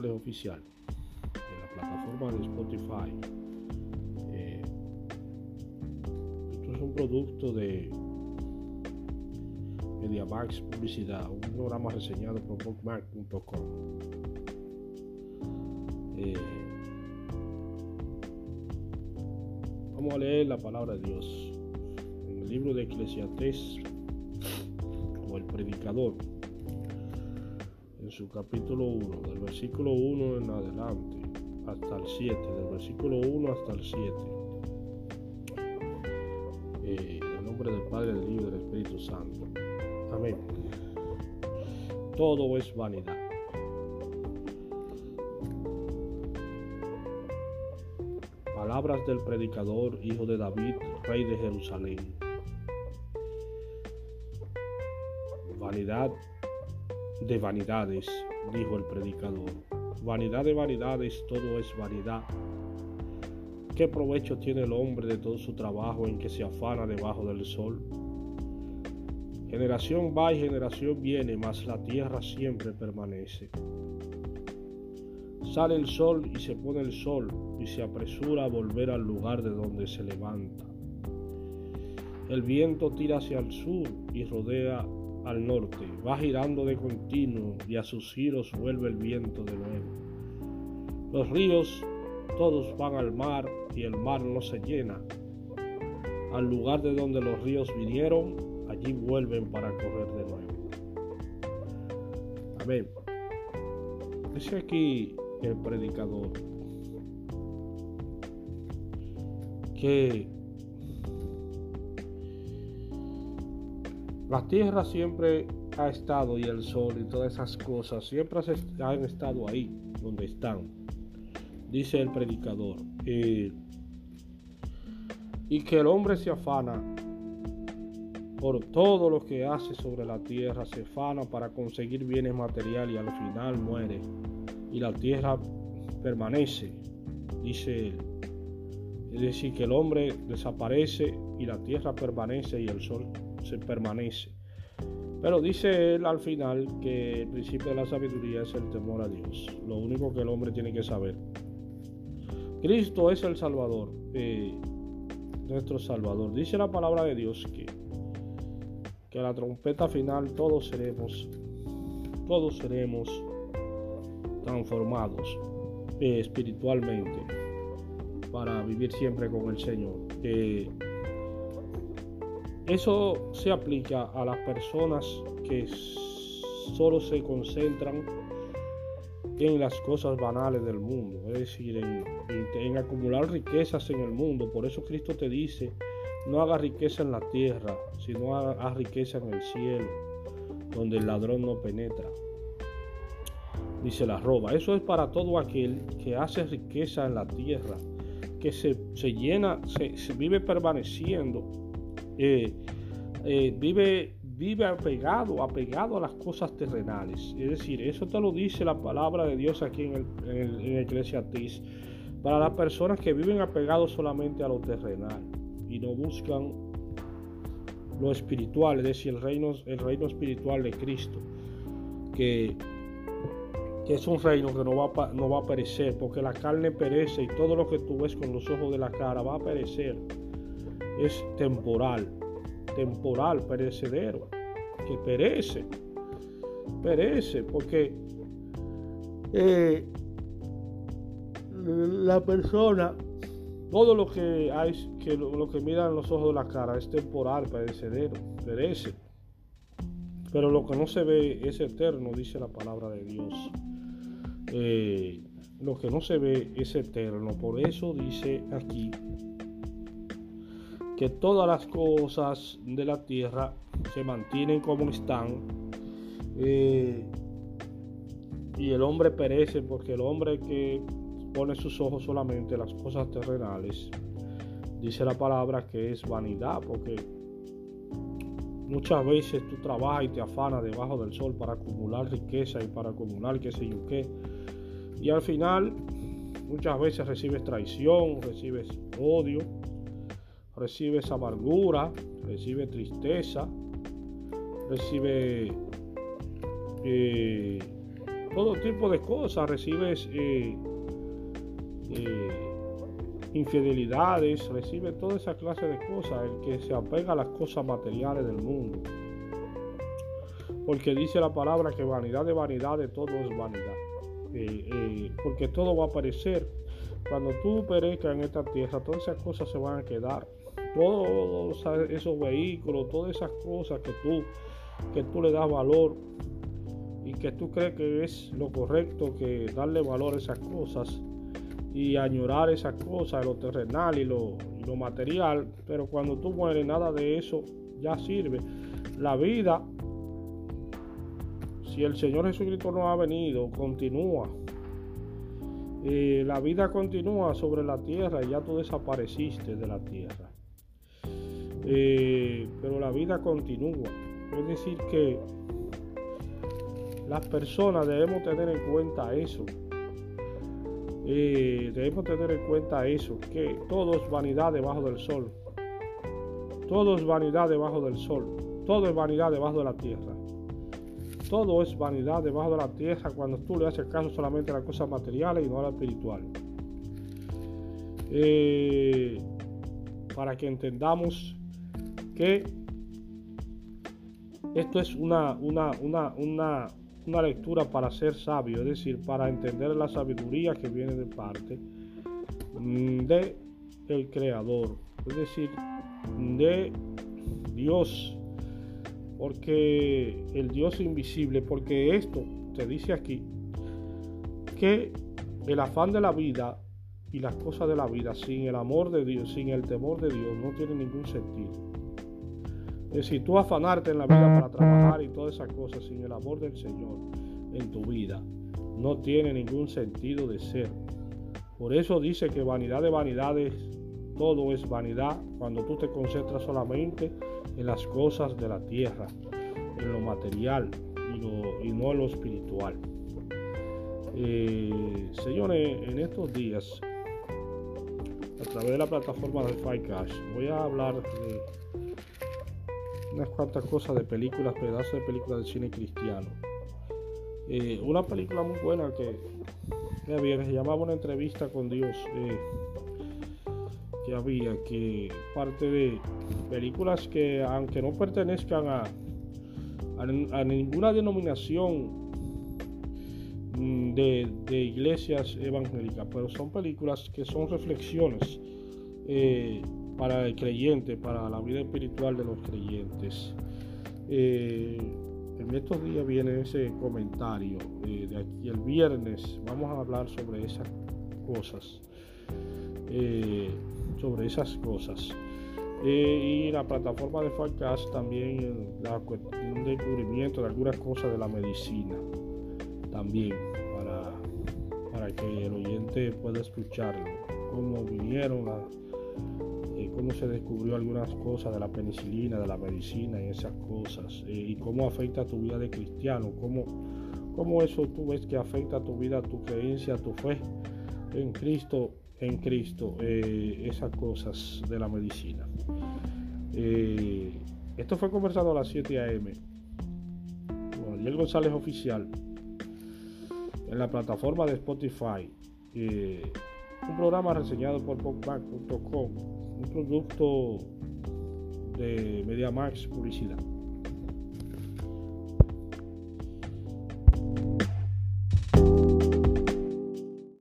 sociales oficial, en la plataforma de Spotify. Eh, esto es un producto de MediaMax Publicidad, un programa reseñado por bookmark.com. Eh, vamos a leer la palabra de Dios en el libro de Eclesiastés o el predicador su capítulo 1 del versículo 1 en adelante hasta el 7 del versículo 1 hasta el 7 eh, en el nombre del Padre del Hijo y del Espíritu Santo. Amén. Todo es vanidad. Palabras del predicador, hijo de David, rey de Jerusalén. Vanidad de vanidades, dijo el predicador. Vanidad de vanidades, todo es vanidad. ¿Qué provecho tiene el hombre de todo su trabajo en que se afana debajo del sol? Generación va y generación viene, mas la tierra siempre permanece. Sale el sol y se pone el sol y se apresura a volver al lugar de donde se levanta. El viento tira hacia el sur y rodea al norte, va girando de continuo y a sus giros vuelve el viento de nuevo. Los ríos todos van al mar y el mar no se llena. Al lugar de donde los ríos vinieron, allí vuelven para correr de nuevo. Amén. Dice aquí el predicador que la tierra siempre ha estado y el sol y todas esas cosas siempre han estado ahí donde están, dice el predicador. Eh, y que el hombre se afana por todo lo que hace sobre la tierra, se afana para conseguir bienes materiales y al final muere y la tierra permanece, dice él. Es decir, que el hombre desaparece y la tierra permanece y el sol se permanece. Pero dice él al final que el principio de la sabiduría es el temor a Dios. Lo único que el hombre tiene que saber. Cristo es el Salvador, eh, nuestro Salvador. Dice la palabra de Dios que, que a la trompeta final todos seremos, todos seremos transformados eh, espiritualmente para vivir siempre con el Señor. Eh, eso se aplica a las personas que solo se concentran en las cosas banales del mundo, es decir, en, acumular riquezas en el mundo. Por eso Cristo te dice, no haga riqueza en la tierra, sino haga riqueza en el cielo, donde el ladrón no penetra dice la roba. Eso es para todo aquel que hace riqueza en la tierra, que se, llena, se, vive permaneciendo, eh, eh, vive, vive apegado, apegado a las cosas terrenales. Es decir, eso te lo dice la palabra de Dios aquí en el, en Eclesiastés. Para las personas que viven apegados solamente a lo terrenal y no buscan lo espiritual, es decir, el reino, el reino espiritual de Cristo, que es un reino que no va, a, no va a perecer, porque la carne perece y todo lo que tú ves con los ojos de la cara va a perecer. Es temporal, temporal, perecedero, que perece, perece, porque eh, la persona, todo lo que hay, que lo, que miran los ojos de la cara es temporal, perecedero, perece. Pero lo que no se ve es eterno, dice la palabra de Dios. Eh, lo que no se ve es eterno. Por eso dice aquí que todas las cosas de la tierra se mantienen como están. Eh, y el hombre perece porque el hombre que pone sus ojos solamente en las cosas terrenales, dice la palabra que es vanidad, porque muchas veces tú trabajas y te afanas debajo del sol para acumular riqueza y para acumular qué sé yo qué y al final, muchas veces recibes traición, recibes odio, recibes amargura, recibes tristeza, recibes eh, todo tipo de cosas, recibes eh, infidelidades, recibe toda esa clase de cosas, el que se apega a las cosas materiales del mundo. Porque dice la palabra que vanidad de vanidad de todo es vanidad. porque todo va a aparecer. Cuando tú perezcas en esta tierra, todas esas cosas se van a quedar todos esos vehículos, todas esas cosas que tú, que tú le das valor y que tú crees que es lo correcto que darle valor a esas cosas y añorar esas cosas, lo terrenal y lo, lo material, pero cuando tú mueres nada de eso ya sirve. La vida, si el Señor Jesucristo no ha venido, continúa. Eh, la vida continúa sobre la tierra y ya tú desapareciste de la tierra. Pero la vida continúa. Es decir, que las personas debemos tener en cuenta eso. Eh, debemos tener en cuenta eso, que todo es vanidad debajo del sol. Todo es vanidad debajo del sol. Todo es vanidad debajo de la tierra. Todo es vanidad debajo de la tierra cuando tú le haces caso solamente a las cosas materiales y no a la espiritual. Eh, para que entendamos que esto es una, una, una, una, lectura para ser sabio, es decir, para entender la sabiduría que viene de parte mm, de el creador, es decir, de Dios, porque el Dios invisible, porque esto te dice aquí que el afán de la vida y las cosas de la vida sin el amor de Dios, sin el temor de Dios, no tiene ningún sentido. Es decir, tú afanarte en la vida para trabajar y todas esas cosas sin el amor del Señor en tu vida no tiene ningún sentido de ser. Por eso dice que vanidad de vanidades, todo es vanidad cuando tú te concentras solamente en las cosas de la tierra, en lo material y, no en lo espiritual. Eh, señores, en estos días, a través de la plataforma de Ficash, voy a hablar de unas cuantas cosas de películas, pedazos de películas de cine cristiano. Eh, una película muy buena que bien, se llamaba Una entrevista con Dios, eh, que había, que parte de películas que aunque no pertenezcan a, a, ninguna denominación mm, de, de, iglesias evangélicas, pero son películas que son reflexiones. Eh, para el creyente, para la vida espiritual de los creyentes. Eh, en estos días viene ese comentario. Eh, de aquí el viernes vamos a hablar sobre esas cosas. Eh, sobre esas cosas. y la plataforma de Falcast también la cuestión de descubrimiento de algunas cosas de la medicina. También para, para que el oyente pueda escucharlo. Cómo vinieron a cómo se descubrió algunas cosas de la penicilina, de la medicina y esas cosas, eh, y cómo afecta tu vida de cristiano, cómo, cómo eso tú ves que afecta tu vida, tu creencia, tu fe en Cristo, en Cristo, eh, esas cosas de la medicina. Eh, esto fue conversado a las 7 a.m. Con Daniel González Oficial en la plataforma de Spotify. un programa reseñado por popback.com un producto de MediaMax Publicidad.